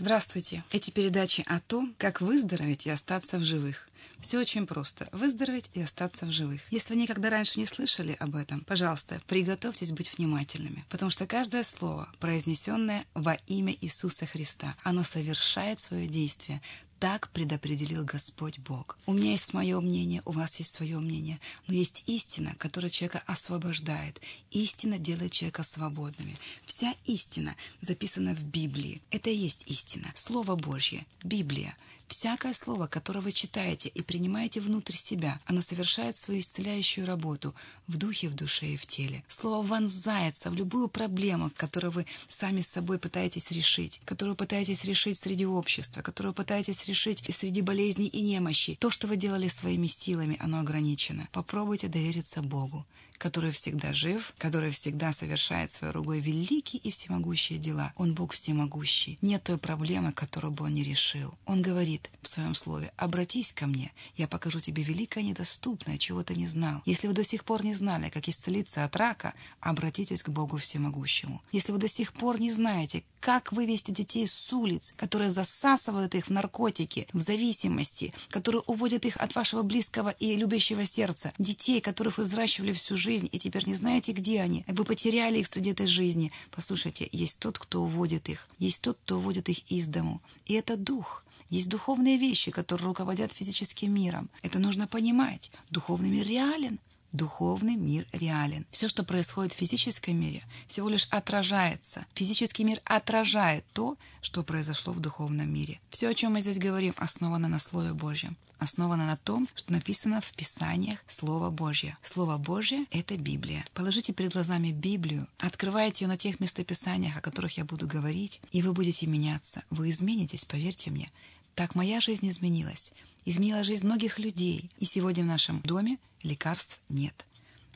Здравствуйте! Эти передачи о том, как выздороветь и остаться в живых. Все очень просто. Выздороветь и остаться в живых. Если вы никогда раньше не слышали об этом, пожалуйста, приготовьтесь быть внимательными, потому что каждое слово, произнесенное во имя Иисуса Христа, оно совершает свое действие так предопределил Господь Бог. У меня есть мое мнение, у вас есть свое мнение, но есть истина, которая человека освобождает. Истина делает человека свободными. Вся истина записана в Библии. Это и есть истина. Слово Божье, Библия — Всякое слово, которое вы читаете и принимаете внутрь себя, оно совершает свою исцеляющую работу в духе, в душе и в теле. Слово вонзается в любую проблему, которую вы сами с собой пытаетесь решить, которую пытаетесь решить среди общества, которую пытаетесь решить и среди болезней и немощи. То, что вы делали своими силами, оно ограничено. Попробуйте довериться Богу который всегда жив, который всегда совершает своей рукой великие и всемогущие дела. Он Бог всемогущий. Нет той проблемы, которую бы он не решил. Он говорит в своем слове, «Обратись ко мне, я покажу тебе великое недоступное, чего ты не знал. Если вы до сих пор не знали, как исцелиться от рака, обратитесь к Богу всемогущему. Если вы до сих пор не знаете, как вывести детей с улиц, которые засасывают их в наркотики, в зависимости, которые уводят их от вашего близкого и любящего сердца, детей, которых вы взращивали всю жизнь, и теперь не знаете, где они. Вы потеряли их среди этой жизни. Послушайте, есть тот, кто уводит их. Есть тот, кто уводит их из дому. И это дух. Есть духовные вещи, которые руководят физическим миром. Это нужно понимать. Духовный мир реален, Духовный мир реален. Все, что происходит в физическом мире, всего лишь отражается. Физический мир отражает то, что произошло в духовном мире. Все, о чем мы здесь говорим, основано на Слове Божьем. Основано на том, что написано в Писаниях Слово Божье. Слово Божье — это Библия. Положите перед глазами Библию, открывайте ее на тех местописаниях, о которых я буду говорить, и вы будете меняться. Вы изменитесь, поверьте мне. Так моя жизнь изменилась изменила жизнь многих людей. И сегодня в нашем доме лекарств нет.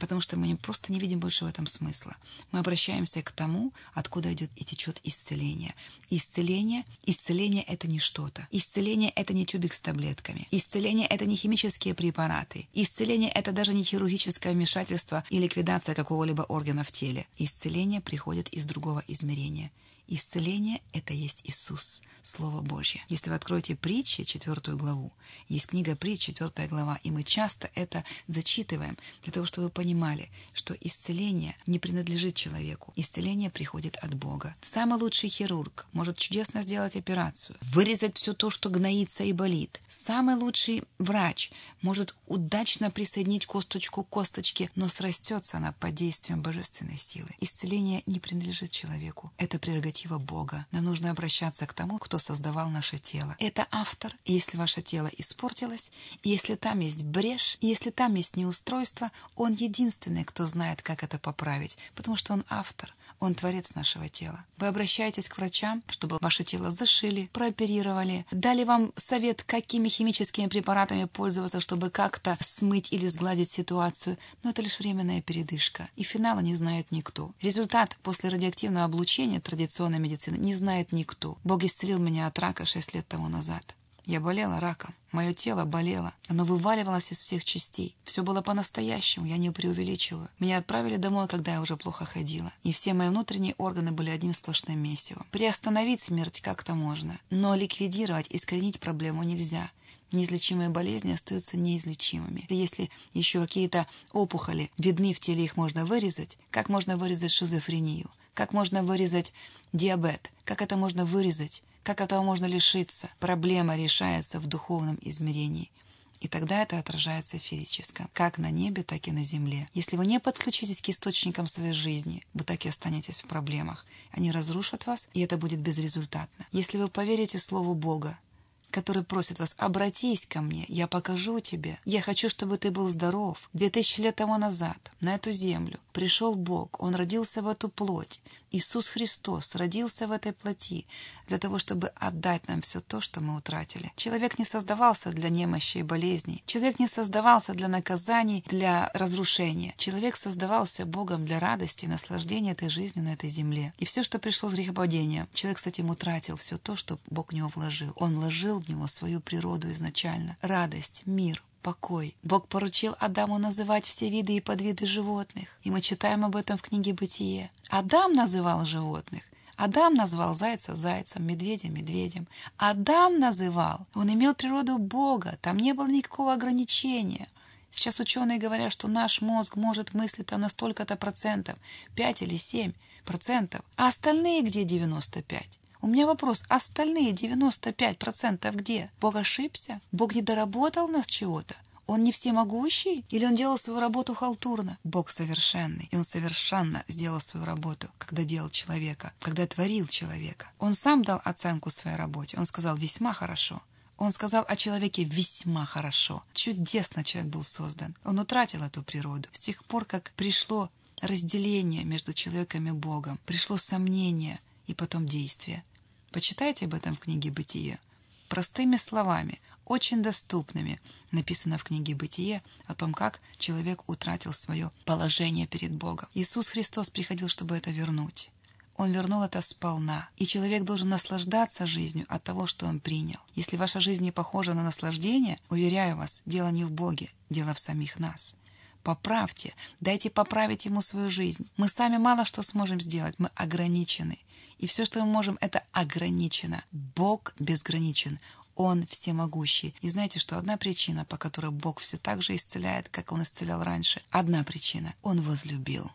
Потому что мы просто не видим больше в этом смысла. Мы обращаемся к тому, откуда идет и течет исцеление. Исцеление, исцеление — это не что-то. Исцеление — это не тюбик с таблетками. Исцеление — это не химические препараты. Исцеление — это даже не хирургическое вмешательство и ликвидация какого-либо органа в теле. Исцеление приходит из другого измерения — Исцеление — это есть Иисус, Слово Божье. Если вы откроете притчи, четвертую главу, есть книга притч, четвертая глава, и мы часто это зачитываем для того, чтобы вы понимали, что исцеление не принадлежит человеку. Исцеление приходит от Бога. Самый лучший хирург может чудесно сделать операцию, вырезать все то, что гноится и болит. Самый лучший врач может удачно присоединить косточку к косточке, но срастется она под действием божественной силы. Исцеление не принадлежит человеку. Это прерогатива прерогатива Бога. Нам нужно обращаться к тому, кто создавал наше тело. Это автор. Если ваше тело испортилось, если там есть брешь, если там есть неустройство, он единственный, кто знает, как это поправить, потому что он автор. Он творец нашего тела. Вы обращаетесь к врачам, чтобы ваше тело зашили, прооперировали, дали вам совет, какими химическими препаратами пользоваться, чтобы как-то смыть или сгладить ситуацию. Но это лишь временная передышка. И финала не знает никто. Результат после радиоактивного облучения традиционной медицины не знает никто. Бог исцелил меня от рака 6 лет тому назад. Я болела раком. Мое тело болело. Оно вываливалось из всех частей. Все было по-настоящему, я не преувеличиваю. Меня отправили домой, когда я уже плохо ходила. И все мои внутренние органы были одним сплошным месивом. Приостановить смерть как-то можно. Но ликвидировать, искоренить проблему нельзя. Неизлечимые болезни остаются неизлечимыми. Если еще какие-то опухоли видны в теле, их можно вырезать. Как можно вырезать шизофрению? Как можно вырезать диабет? Как это можно вырезать? Как этого можно лишиться? Проблема решается в духовном измерении. И тогда это отражается в физическом, как на небе, так и на земле. Если вы не подключитесь к источникам своей жизни, вы так и останетесь в проблемах. Они разрушат вас, и это будет безрезультатно. Если вы поверите Слову Бога, который просит вас «обратись ко мне, я покажу тебе, я хочу, чтобы ты был здоров». Две тысячи лет тому назад на эту землю пришел Бог, Он родился в эту плоть. Иисус Христос родился в этой плоти для того, чтобы отдать нам все то, что мы утратили. Человек не создавался для немощи и болезней. Человек не создавался для наказаний, для разрушения. Человек создавался Богом для радости и наслаждения этой жизнью на этой земле. И все, что пришло с грехопадения, человек с этим утратил все то, что Бог в него вложил. Он вложил в него свою природу изначально. Радость, мир, покой. Бог поручил Адаму называть все виды и подвиды животных, и мы читаем об этом в книге «Бытие». Адам называл животных, Адам назвал зайца зайцем, медведя медведем. Адам называл. Он имел природу Бога. Там не было никакого ограничения. Сейчас ученые говорят, что наш мозг может мыслить там на столько-то процентов, 5 или 7 процентов. А остальные где 95? У меня вопрос, остальные 95 процентов где? Бог ошибся? Бог не доработал нас чего-то? Он не всемогущий? Или он делал свою работу халтурно? Бог совершенный, и он совершенно сделал свою работу, когда делал человека, когда творил человека. Он сам дал оценку своей работе. Он сказал «весьма хорошо». Он сказал о человеке весьма хорошо. Чудесно человек был создан. Он утратил эту природу. С тех пор, как пришло разделение между человеком и Богом, пришло сомнение и потом действие. Почитайте об этом в книге «Бытие». Простыми словами, очень доступными, написано в книге «Бытие» о том, как человек утратил свое положение перед Богом. Иисус Христос приходил, чтобы это вернуть. Он вернул это сполна, и человек должен наслаждаться жизнью от того, что он принял. Если ваша жизнь не похожа на наслаждение, уверяю вас, дело не в Боге, дело в самих нас. Поправьте, дайте поправить ему свою жизнь. Мы сами мало что сможем сделать, мы ограничены. И все, что мы можем, это ограничено. Бог безграничен. Он всемогущий. И знаете, что одна причина, по которой Бог все так же исцеляет, как Он исцелял раньше, одна причина — Он возлюбил.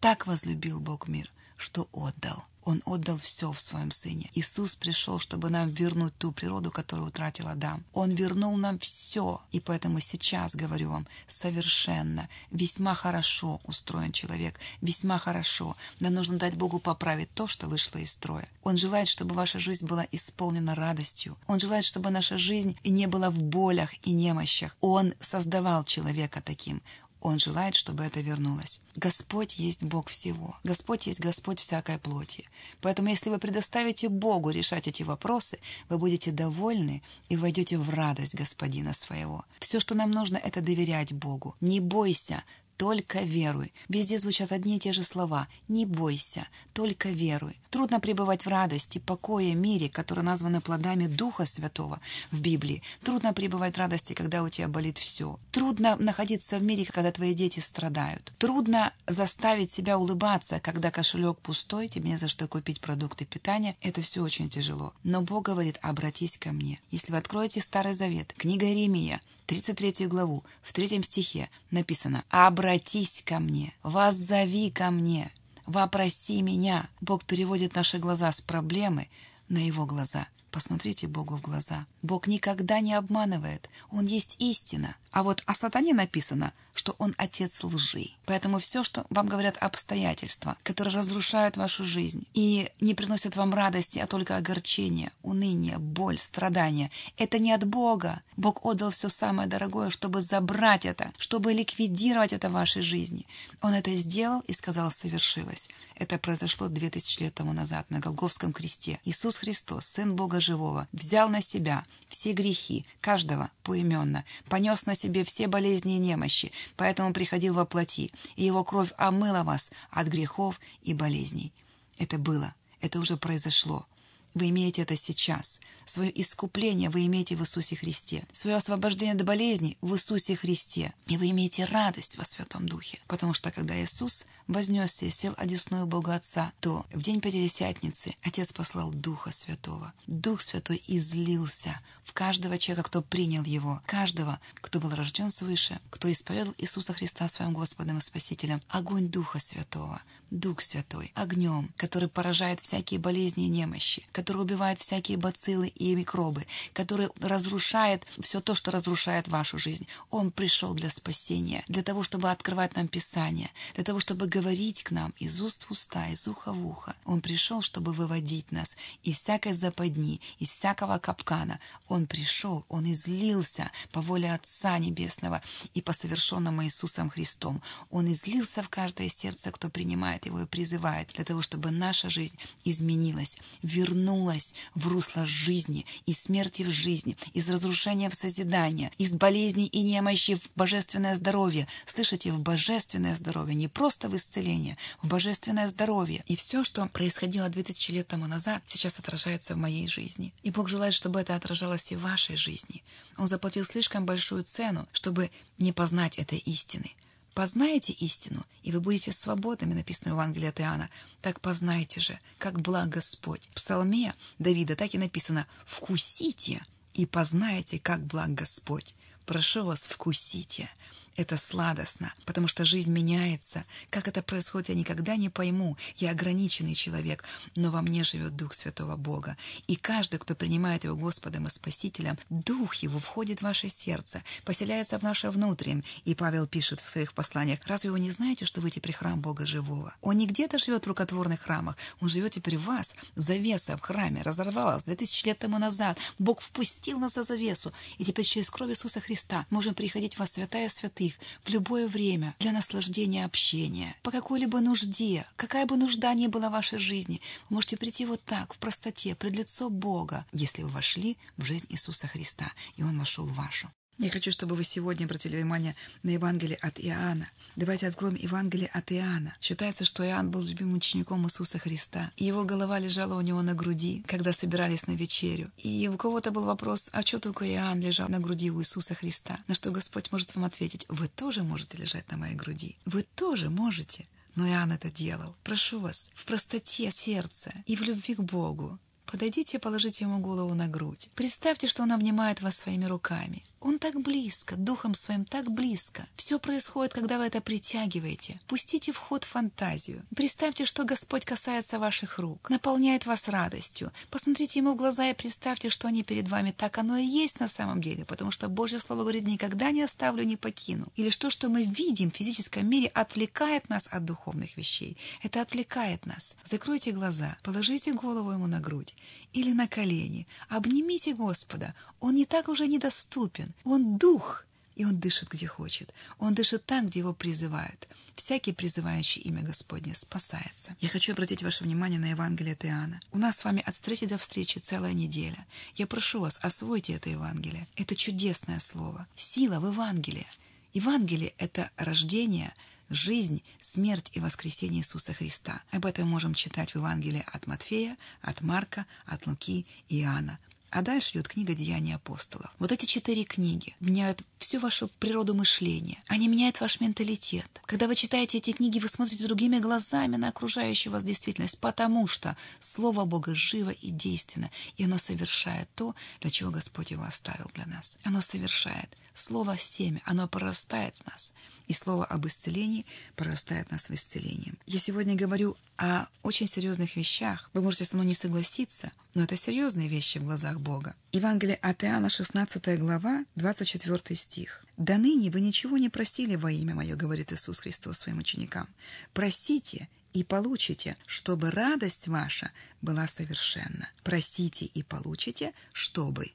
Так возлюбил Бог мир, что отдал. Он отдал все в своем Сыне. Иисус пришел, чтобы нам вернуть ту природу, которую утратил Адам. Он вернул нам все. И поэтому сейчас, говорю вам, совершенно, весьма хорошо устроен человек, весьма хорошо. Нам нужно дать Богу поправить то, что вышло из строя. Он желает, чтобы ваша жизнь была исполнена радостью. Он желает, чтобы наша жизнь не была в болях и немощах. Он создавал человека таким. Он желает, чтобы это вернулось. Господь есть Бог всего. Господь есть Господь всякой плоти. Поэтому если вы предоставите Богу решать эти вопросы, вы будете довольны и войдете в радость Господина своего. Все, что нам нужно, это доверять Богу. Не бойся, только веруй. Везде звучат одни и те же слова. Не бойся, только веруй. Трудно пребывать в радости, покое, мире, которые названы плодами Духа Святого в Библии. Трудно пребывать в радости, когда у тебя болит все. Трудно находиться в мире, когда твои дети страдают. Трудно заставить себя улыбаться, когда кошелек пустой, тебе не за что купить продукты питания. Это все очень тяжело. Но Бог говорит, обратись ко мне. Если вы откроете Старый Завет, книга Иеремия, 33 главу, в третьем стихе написано «Обратись ко мне, воззови ко мне, вопроси меня». Бог переводит наши глаза с проблемы на его глаза. Посмотрите Богу в глаза. Бог никогда не обманывает. Он есть истина. А вот о сатане написано, что он отец лжи. Поэтому все, что вам говорят обстоятельства, которые разрушают вашу жизнь и не приносят вам радости, а только огорчение, уныние, боль, страдания, это не от Бога. Бог отдал все самое дорогое, чтобы забрать это, чтобы ликвидировать это в вашей жизни. Он это сделал и сказал «совершилось». Это произошло две тысячи лет тому назад на Голговском кресте. Иисус Христос, Сын Бога Живого, взял на себя все грехи каждого поименно, понес на себе все болезни и немощи, поэтому приходил во плоти, и его кровь омыла вас от грехов и болезней. Это было, это уже произошло. Вы имеете это сейчас. Свое искупление вы имеете в Иисусе Христе. Свое освобождение от болезней в Иисусе Христе. И вы имеете радость во Святом Духе. Потому что когда Иисус вознесся и сел одесную Бога Отца, то в день Пятидесятницы Отец послал Духа Святого. Дух Святой излился в каждого человека, кто принял Его, каждого, кто был рожден свыше, кто исповедал Иисуса Христа своим Господом и Спасителем. Огонь Духа Святого, Дух Святой, огнем, который поражает всякие болезни и немощи, который убивает всякие бациллы и микробы, который разрушает все то, что разрушает вашу жизнь. Он пришел для спасения, для того, чтобы открывать нам Писание, для того, чтобы говорить к нам из уст в уста, из уха в ухо. Он пришел, чтобы выводить нас из всякой западни, из всякого капкана. Он пришел, Он излился по воле Отца Небесного и по совершенному Иисусом Христом. Он излился в каждое сердце, кто принимает Его и призывает, для того, чтобы наша жизнь изменилась, вернулась в русло жизни, из смерти в жизни, из разрушения в созидание, из болезней и немощи в божественное здоровье. Слышите, в божественное здоровье, не просто в исцеление, в божественное здоровье. И все, что происходило 2000 лет тому назад, сейчас отражается в моей жизни. И Бог желает, чтобы это отражалось и в вашей жизни. Он заплатил слишком большую цену, чтобы не познать этой истины. Познаете истину, и вы будете свободными, написано в Евангелии от Иоанна. Так познайте же, как благ Господь. В псалме Давида так и написано «Вкусите и познаете, как благ Господь». Прошу вас, вкусите. Это сладостно, потому что жизнь меняется. Как это происходит, я никогда не пойму. Я ограниченный человек, но во мне живет Дух Святого Бога. И каждый, кто принимает Его Господом и Спасителем, Дух Его входит в ваше сердце, поселяется в наше внутреннем. И Павел пишет в своих посланиях, разве вы не знаете, что вы теперь храм Бога Живого? Он не где-то живет в рукотворных храмах, Он живет теперь в вас. Завеса в храме разорвалась 2000 лет тому назад. Бог впустил нас за завесу, и теперь через кровь Иисуса Христа можем приходить во святая святых, их в любое время для наслаждения общения, по какой-либо нужде, какая бы нужда ни была в вашей жизни, вы можете прийти вот так, в простоте, пред лицо Бога, если вы вошли в жизнь Иисуса Христа, и Он вошел в вашу. Я хочу, чтобы вы сегодня обратили внимание на Евангелие от Иоанна. Давайте откроем Евангелие от Иоанна. Считается, что Иоанн был любимым учеником Иисуса Христа. Его голова лежала у него на груди, когда собирались на вечерю. И у кого-то был вопрос, а что только Иоанн лежал на груди у Иисуса Христа? На что Господь может вам ответить, вы тоже можете лежать на моей груди. Вы тоже можете. Но Иоанн это делал. Прошу вас, в простоте сердца и в любви к Богу. Подойдите и положите ему голову на грудь. Представьте, что он обнимает вас своими руками. Он так близко, духом своим так близко. Все происходит, когда вы это притягиваете. Пустите в ход фантазию. Представьте, что Господь касается ваших рук, наполняет вас радостью. Посмотрите ему в глаза и представьте, что они перед вами. Так оно и есть на самом деле, потому что Божье Слово говорит, никогда не оставлю, не покину. Или что, что мы видим в физическом мире, отвлекает нас от духовных вещей. Это отвлекает нас. Закройте глаза, положите голову ему на грудь или на колени. Обнимите Господа. Он не так уже недоступен. Он дух, и он дышит, где хочет. Он дышит там, где его призывают. Всякий, призывающий имя Господне, спасается. Я хочу обратить ваше внимание на Евангелие от Иоанна. У нас с вами от встречи до встречи целая неделя. Я прошу вас, освойте это Евангелие. Это чудесное слово. Сила в Евангелии. Евангелие — это рождение — жизнь, смерть и воскресение Иисуса Христа. Об этом можем читать в Евангелии от Матфея, от Марка, от Луки и Иоанна. А дальше идет книга «Деяния апостолов». Вот эти четыре книги меняют всю вашу природу мышления. Они меняют ваш менталитет. Когда вы читаете эти книги, вы смотрите другими глазами на окружающую вас действительность, потому что Слово Бога живо и действенно, и оно совершает то, для чего Господь его оставил для нас. Оно совершает. Слово «семя», оно прорастает в нас и слово об исцелении прорастает нас в исцелении. Я сегодня говорю о очень серьезных вещах. Вы можете со мной не согласиться, но это серьезные вещи в глазах Бога. Евангелие от Иоанна, 16 глава, 24 стих. «До ныне вы ничего не просили во имя Мое, говорит Иисус Христос своим ученикам. Просите, и получите, чтобы радость ваша была совершенна. Просите и получите, чтобы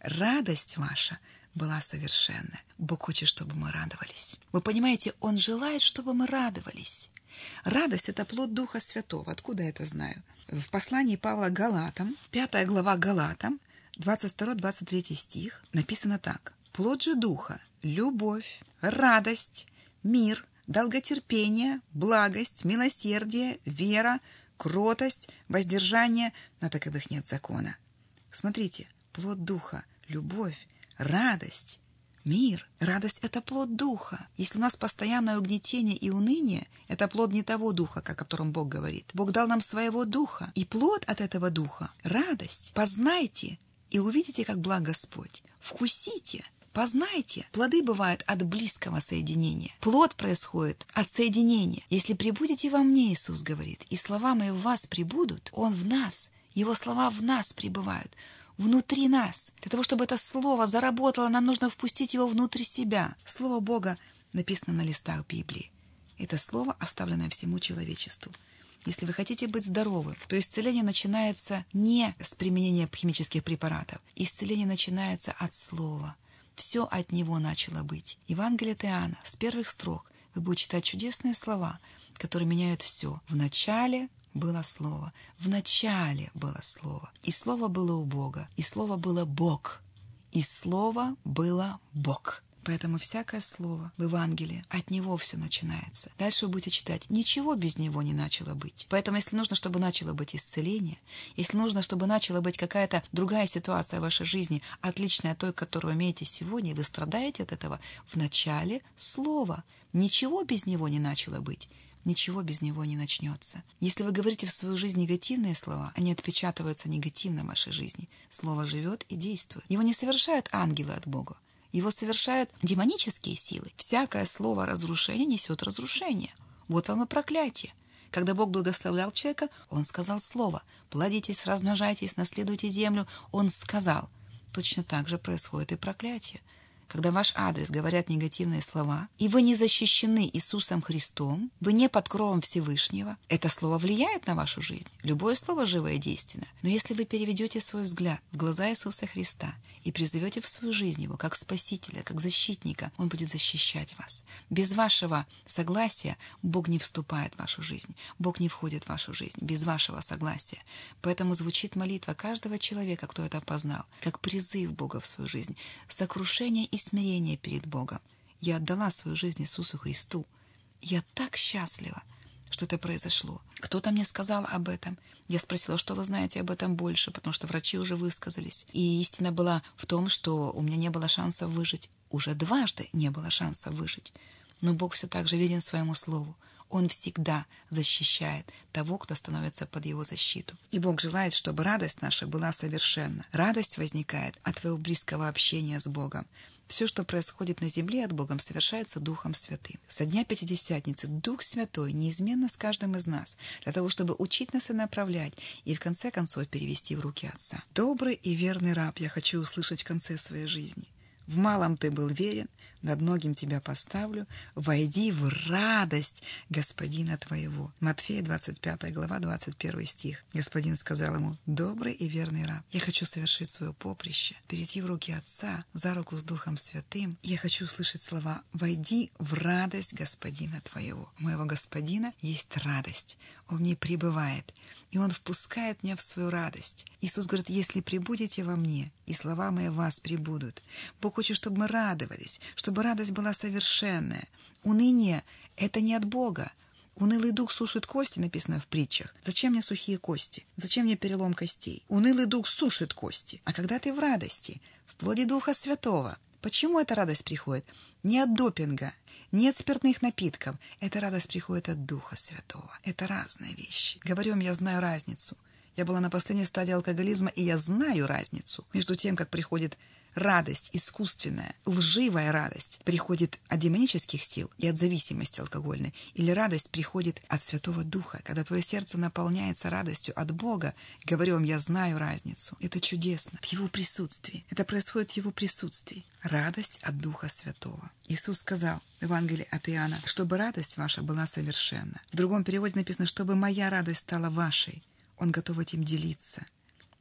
радость ваша была совершенна. Бог хочет, чтобы мы радовались. Вы понимаете, Он желает, чтобы мы радовались. Радость — это плод Духа Святого. Откуда я это знаю? В послании Павла Галатам, 5 глава Галатам, 22-23 стих, написано так. «Плод же Духа — любовь, радость, мир, долготерпение, благость, милосердие, вера, кротость, воздержание, на таковых нет закона». Смотрите, плод Духа — любовь, радость, мир. Радость — это плод духа. Если у нас постоянное угнетение и уныние, это плод не того духа, о котором Бог говорит. Бог дал нам своего духа. И плод от этого духа — радость. Познайте и увидите, как благ Господь. Вкусите, Познайте, плоды бывают от близкого соединения. Плод происходит от соединения. Если прибудете во мне, Иисус говорит, и слова мои в вас прибудут, Он в нас, Его слова в нас пребывают внутри нас. Для того, чтобы это слово заработало, нам нужно впустить его внутрь себя. Слово Бога написано на листах Библии. Это слово, оставленное всему человечеству. Если вы хотите быть здоровым, то исцеление начинается не с применения химических препаратов. Исцеление начинается от слова. Все от него начало быть. Евангелие Иоанна с первых строк вы будете читать чудесные слова, которые меняют все. В начале было Слово. В начале было Слово. И Слово было у Бога. И Слово было Бог. И Слово было Бог. Поэтому всякое слово в Евангелии, от него все начинается. Дальше вы будете читать, ничего без него не начало быть. Поэтому если нужно, чтобы начало быть исцеление, если нужно, чтобы начала быть какая-то другая ситуация в вашей жизни, отличная от той, которую имеете сегодня, и вы страдаете от этого, в начале слова. Ничего без него не начало быть ничего без него не начнется. Если вы говорите в свою жизнь негативные слова, они отпечатываются негативно в вашей жизни. Слово живет и действует. Его не совершают ангелы от Бога. Его совершают демонические силы. Всякое слово разрушения несет разрушение. Вот вам и проклятие. Когда Бог благословлял человека, Он сказал слово «плодитесь, размножайтесь, наследуйте землю». Он сказал. Точно так же происходит и проклятие когда ваш адрес говорят негативные слова, и вы не защищены Иисусом Христом, вы не под кровом Всевышнего, это слово влияет на вашу жизнь. Любое слово живое и действенное. Но если вы переведете свой взгляд в глаза Иисуса Христа и призовете в свою жизнь Его как Спасителя, как защитника, Он будет защищать вас. Без вашего согласия Бог не вступает в вашу жизнь, Бог не входит в вашу жизнь, без вашего согласия. Поэтому звучит молитва каждого человека, кто это познал, как призыв Бога в свою жизнь, сокрушение и смирение перед Богом. Я отдала свою жизнь Иисусу Христу. Я так счастлива, что это произошло. Кто-то мне сказал об этом. Я спросила, что вы знаете об этом больше, потому что врачи уже высказались. И истина была в том, что у меня не было шанса выжить. Уже дважды не было шанса выжить. Но Бог все так же верен своему слову. Он всегда защищает того, кто становится под его защиту. И Бог желает, чтобы радость наша была совершенна. Радость возникает от твоего близкого общения с Богом. Все, что происходит на земле от Богом, совершается Духом Святым. Со дня Пятидесятницы Дух Святой неизменно с каждым из нас, для того, чтобы учить нас и направлять, и в конце концов перевести в руки Отца. Добрый и верный раб я хочу услышать в конце своей жизни. В малом ты был верен, над многим тебя поставлю, войди в радость Господина твоего». Матфея 25 глава, 21 стих. Господин сказал ему, «Добрый и верный раб, я хочу совершить свое поприще, перейти в руки Отца, за руку с Духом Святым. Я хочу услышать слова «Войди в радость Господина твоего». У моего Господина есть радость, Он в ней пребывает, и Он впускает меня в свою радость. Иисус говорит, «Если прибудете во мне, и слова мои в вас прибудут». Бог хочет, чтобы мы радовались, чтобы чтобы радость была совершенная. Уныние — это не от Бога. Унылый дух сушит кости, написано в притчах. Зачем мне сухие кости? Зачем мне перелом костей? Унылый дух сушит кости. А когда ты в радости, в плоде Духа Святого, почему эта радость приходит? Не от допинга, не от спиртных напитков. Эта радость приходит от Духа Святого. Это разные вещи. Говорю вам, я знаю разницу. Я была на последней стадии алкоголизма, и я знаю разницу между тем, как приходит радость искусственная, лживая радость приходит от демонических сил и от зависимости алкогольной, или радость приходит от Святого Духа, когда твое сердце наполняется радостью от Бога, говорю вам, я знаю разницу. Это чудесно. В Его присутствии. Это происходит в Его присутствии. Радость от Духа Святого. Иисус сказал в Евангелии от Иоанна, чтобы радость ваша была совершенна. В другом переводе написано, чтобы моя радость стала вашей. Он готов этим делиться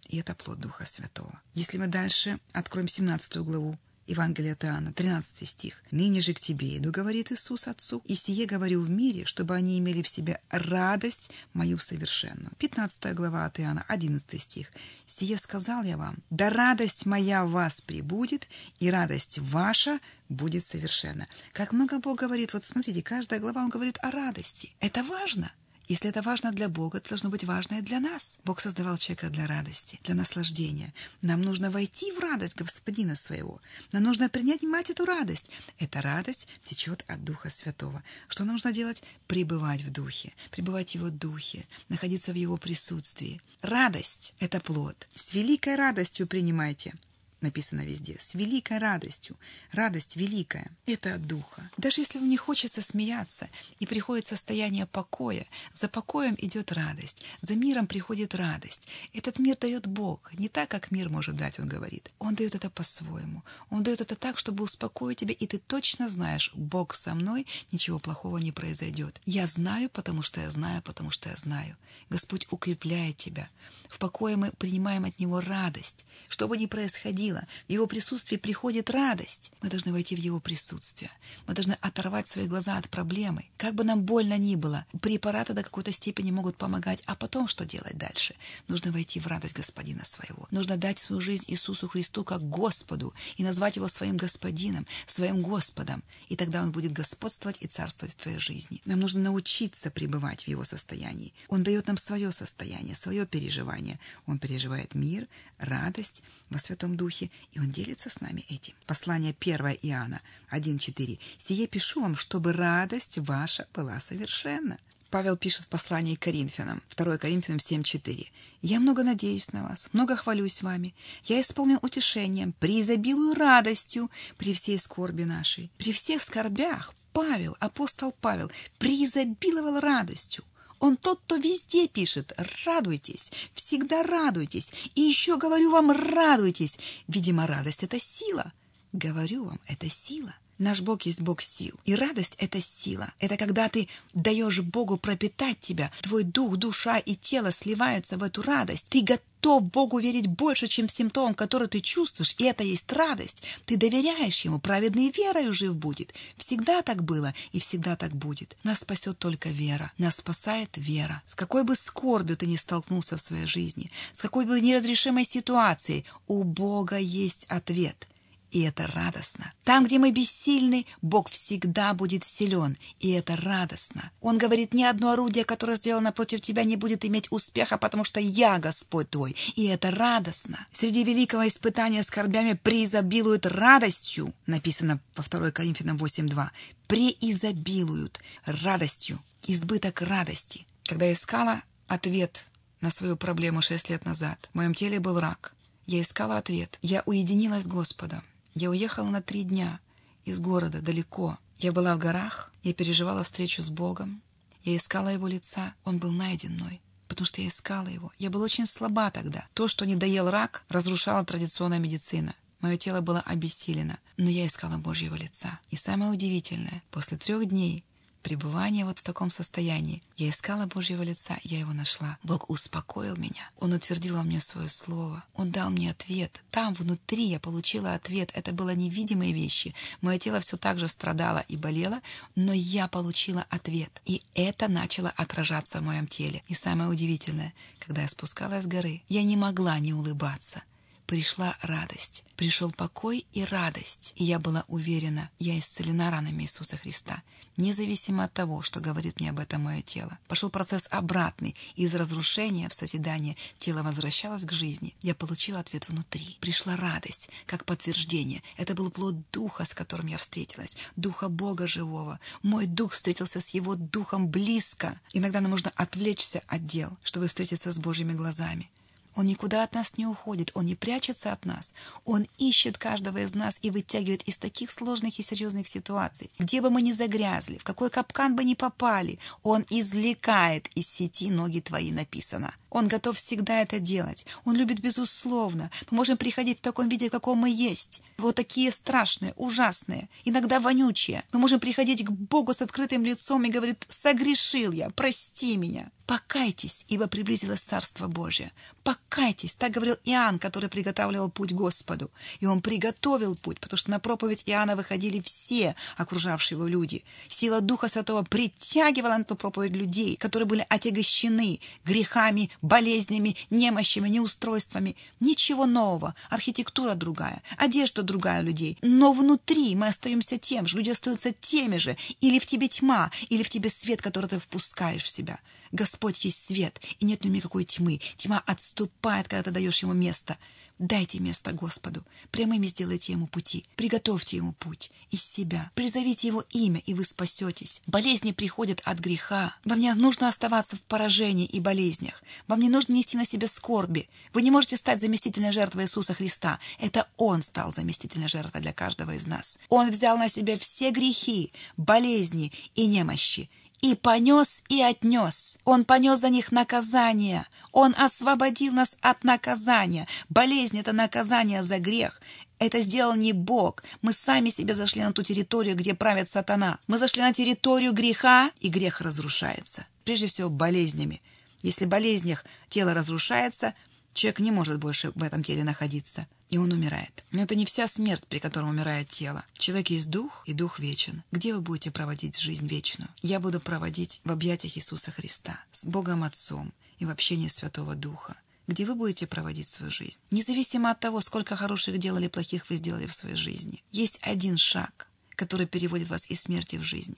и это плод Духа Святого. Если мы дальше откроем 17 главу Евангелия от Иоанна, 13 стих. «Ныне же к тебе иду, говорит Иисус Отцу, и сие говорю в мире, чтобы они имели в себе радость мою совершенную». 15 глава от Иоанна, 11 стих. «Сие сказал я вам, да радость моя в вас прибудет, и радость ваша будет совершенна». Как много Бог говорит, вот смотрите, каждая глава Он говорит о радости. Это важно. Если это важно для Бога, это должно быть важно и для нас. Бог создавал человека для радости, для наслаждения. Нам нужно войти в радость Господина своего. Нам нужно принять мать эту радость. Эта радость течет от Духа Святого. Что нужно делать? Пребывать в Духе, пребывать в Его Духе, находиться в Его присутствии. Радость — это плод. С великой радостью принимайте написано везде, с великой радостью. Радость великая – это от Духа. Даже если вам не хочется смеяться и приходит состояние покоя, за покоем идет радость, за миром приходит радость. Этот мир дает Бог, не так, как мир может дать, он говорит. Он дает это по-своему. Он дает это так, чтобы успокоить тебя, и ты точно знаешь, Бог со мной, ничего плохого не произойдет. Я знаю, потому что я знаю, потому что я знаю. Господь укрепляет тебя. В покое мы принимаем от Него радость. Что бы ни происходило, говорила, в Его присутствии приходит радость. Мы должны войти в Его присутствие. Мы должны оторвать свои глаза от проблемы. Как бы нам больно ни было, препараты до какой-то степени могут помогать, а потом что делать дальше? Нужно войти в радость Господина своего. Нужно дать свою жизнь Иисусу Христу как Господу и назвать Его своим Господином, своим Господом. И тогда Он будет господствовать и царствовать в твоей жизни. Нам нужно научиться пребывать в Его состоянии. Он дает нам свое состояние, свое переживание. Он переживает мир, радость во Святом Духе, и Он делится с нами этим. Послание 1 Иоанна 1.4. «Сие пишу вам, чтобы радость ваша была совершенна». Павел пишет в послании к Коринфянам, 2 Коринфянам 7.4. «Я много надеюсь на вас, много хвалюсь вами. Я исполнен утешением, преизобилую радостью при всей скорби нашей. При всех скорбях Павел, апостол Павел, преизобиловал радостью. Он тот, кто везде пишет «радуйтесь», всегда радуйтесь. И еще говорю вам «радуйтесь». Видимо, радость — это сила. Говорю вам, это сила. Наш Бог есть Бог сил. И радость — это сила. Это когда ты даешь Богу пропитать тебя. Твой дух, душа и тело сливаются в эту радость. Ты готов Богу верить больше, чем симптомам, которые ты чувствуешь. И это есть радость. Ты доверяешь Ему. Праведный верою жив будет. Всегда так было и всегда так будет. Нас спасет только вера. Нас спасает вера. С какой бы скорбью ты ни столкнулся в своей жизни, с какой бы неразрешимой ситуацией, у Бога есть ответ — и это радостно. Там, где мы бессильны, Бог всегда будет силен, и это радостно. Он говорит, ни одно орудие, которое сделано против тебя, не будет иметь успеха, потому что я Господь твой, и это радостно. Среди великого испытания скорбями преизобилуют радостью, написано во 2 Коринфянам 8.2, преизобилуют радостью, избыток радости. Когда искала ответ на свою проблему шесть лет назад, в моем теле был рак. Я искала ответ. Я уединилась с Господом. Я уехала на три дня из города далеко. Я была в горах, я переживала встречу с Богом. Я искала Его лица, Он был найден мной потому что я искала его. Я была очень слаба тогда. То, что не доел рак, разрушала традиционная медицина. Мое тело было обессилено, но я искала Божьего лица. И самое удивительное, после трех дней пребывания вот в таком состоянии. Я искала Божьего лица, я его нашла. Бог успокоил меня. Он утвердил во мне свое слово. Он дал мне ответ. Там, внутри, я получила ответ. Это было невидимые вещи. Мое тело все так же страдало и болело, но я получила ответ. И это начало отражаться в моем теле. И самое удивительное, когда я спускалась с горы, я не могла не улыбаться пришла радость. Пришел покой и радость. И я была уверена, я исцелена ранами Иисуса Христа. Независимо от того, что говорит мне об этом мое тело. Пошел процесс обратный. Из разрушения в созидание тело возвращалось к жизни. Я получила ответ внутри. Пришла радость, как подтверждение. Это был плод Духа, с которым я встретилась. Духа Бога живого. Мой Дух встретился с Его Духом близко. Иногда нам нужно отвлечься от дел, чтобы встретиться с Божьими глазами. Он никуда от нас не уходит, Он не прячется от нас. Он ищет каждого из нас и вытягивает из таких сложных и серьезных ситуаций. Где бы мы ни загрязли, в какой капкан бы ни попали, Он извлекает из сети ноги твои, написано. Он готов всегда это делать. Он любит безусловно. Мы можем приходить в таком виде, в каком мы есть. Вот такие страшные, ужасные, иногда вонючие. Мы можем приходить к Богу с открытым лицом и говорить «Согрешил я, прости меня». «Покайтесь, ибо приблизилось Царство Божие». «Покайтесь», так говорил Иоанн, который приготавливал путь Господу. И он приготовил путь, потому что на проповедь Иоанна выходили все окружавшие его люди. Сила Духа Святого притягивала на эту проповедь людей, которые были отягощены грехами, болезнями, немощами, неустройствами. Ничего нового, архитектура другая, одежда другая у людей. Но внутри мы остаемся тем же, люди остаются теми же. Или в тебе тьма, или в тебе свет, который ты впускаешь в себя. Господь есть свет, и нет в нем никакой тьмы. Тьма отступает, когда ты даешь ему место. Дайте место Господу, прямыми сделайте Ему пути, приготовьте Ему путь из себя, призовите Его имя, и вы спасетесь. Болезни приходят от греха. Вам не нужно оставаться в поражении и болезнях. Вам не нужно нести на себе скорби. Вы не можете стать заместительной жертвой Иисуса Христа. Это Он стал заместительной жертвой для каждого из нас. Он взял на себя все грехи, болезни и немощи и понес и отнес. Он понес за них наказание. Он освободил нас от наказания. Болезнь — это наказание за грех. Это сделал не Бог. Мы сами себе зашли на ту территорию, где правит сатана. Мы зашли на территорию греха, и грех разрушается. Прежде всего, болезнями. Если в болезнях тело разрушается, Человек не может больше в этом теле находиться, и он умирает. Но это не вся смерть, при которой умирает тело. В человеке есть дух, и дух вечен. Где вы будете проводить жизнь вечную? Я буду проводить в объятиях Иисуса Христа, с Богом Отцом и в общении Святого Духа где вы будете проводить свою жизнь. Независимо от того, сколько хороших дел или плохих вы сделали в своей жизни, есть один шаг, который переводит вас из смерти в жизнь.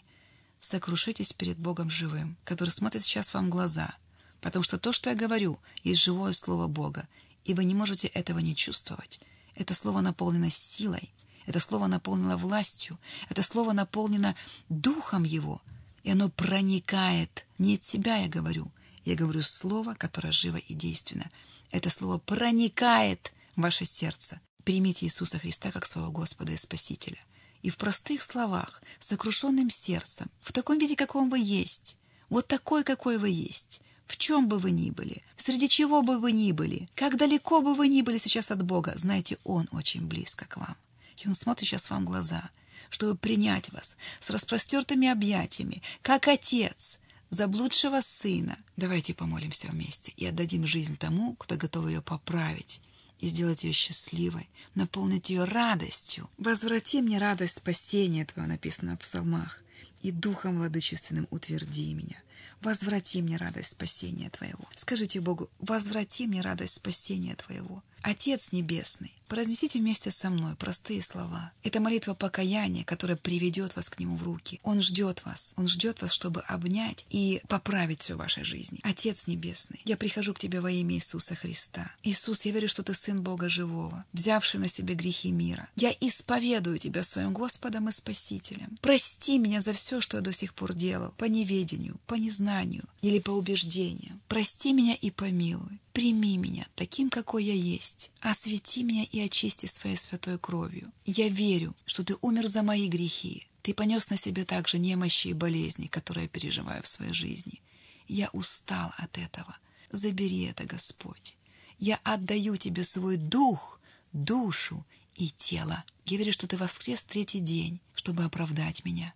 Сокрушитесь перед Богом живым, который смотрит сейчас вам в глаза, потому что то, что я говорю, есть живое Слово Бога, и вы не можете этого не чувствовать. Это Слово наполнено силой, это Слово наполнено властью, это Слово наполнено Духом Его, и оно проникает. Не от себя я говорю, я говорю Слово, которое живо и действенно. Это Слово проникает в ваше сердце. Примите Иисуса Христа как своего Господа и Спасителя и в простых словах, сокрушенным сердцем, в таком виде, каком вы есть, вот такой, какой вы есть, в чем бы вы ни были, среди чего бы вы ни были, как далеко бы вы ни были сейчас от Бога, знаете, Он очень близко к вам. И Он смотрит сейчас вам в глаза, чтобы принять вас с распростертыми объятиями, как Отец, заблудшего сына. Давайте помолимся вместе и отдадим жизнь тому, кто готов ее поправить, и сделать ее счастливой, наполнить ее радостью. «Возврати мне радость спасения Твоего», написано в псалмах, «и духом владычественным утверди меня». Возврати мне радость спасения Твоего. Скажите Богу, возврати мне радость спасения Твоего. Отец Небесный, произнесите вместе со мной простые слова. Это молитва покаяния, которая приведет вас к Нему в руки. Он ждет вас. Он ждет вас, чтобы обнять и поправить все в вашей жизни. Отец Небесный, я прихожу к Тебе во имя Иисуса Христа. Иисус, я верю, что Ты Сын Бога Живого, взявший на себе грехи мира. Я исповедую Тебя своим Господом и Спасителем. Прости меня за все, что я до сих пор делал, по неведению, по незнанию или по убеждению. Прости меня и помилуй. Прими таким, какой я есть. Освети меня и очисти своей святой кровью. Я верю, что Ты умер за мои грехи. Ты понес на себе также немощи и болезни, которые я переживаю в своей жизни. Я устал от этого. Забери это, Господь. Я отдаю Тебе свой дух, душу и тело. Я верю, что Ты воскрес третий день, чтобы оправдать меня.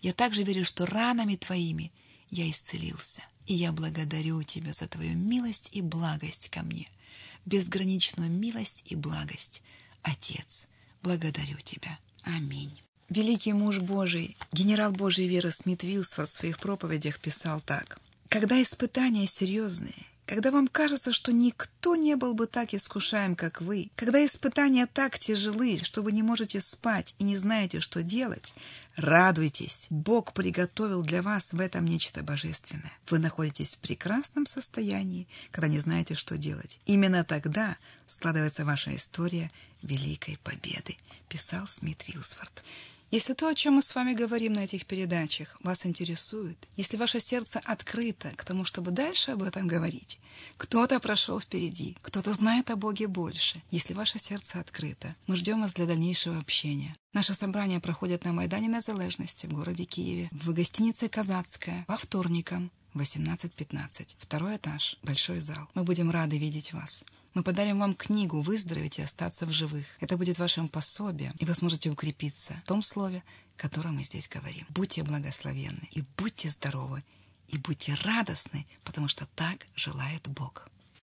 Я также верю, что ранами Твоими я исцелился. И я благодарю Тебя за Твою милость и благость ко мне, безграничную милость и благость. Отец, благодарю Тебя. Аминь. Великий муж Божий, генерал Божьей веры Смит Вилсфорд в своих проповедях писал так. «Когда испытания серьезные, когда вам кажется, что никто не был бы так искушаем, как вы, когда испытания так тяжелы, что вы не можете спать и не знаете, что делать, радуйтесь. Бог приготовил для вас в этом нечто божественное. Вы находитесь в прекрасном состоянии, когда не знаете, что делать. Именно тогда складывается ваша история великой победы, писал Смит Вилсфорд. Если то, о чем мы с вами говорим на этих передачах, вас интересует, если ваше сердце открыто к тому, чтобы дальше об этом говорить, кто-то прошел впереди, кто-то знает о Боге больше, если ваше сердце открыто, мы ждем вас для дальнейшего общения. Наше собрание проходит на Майдане Незалежности в городе Киеве, в гостинице «Казацкая» по вторникам 18.15. Второй этаж, большой зал. Мы будем рады видеть вас. Мы подарим вам книгу «Выздороветь и остаться в живых». Это будет вашим пособием, и вы сможете укрепиться в том слове, которое мы здесь говорим. Будьте благословенны, и будьте здоровы, и будьте радостны, потому что так желает Бог.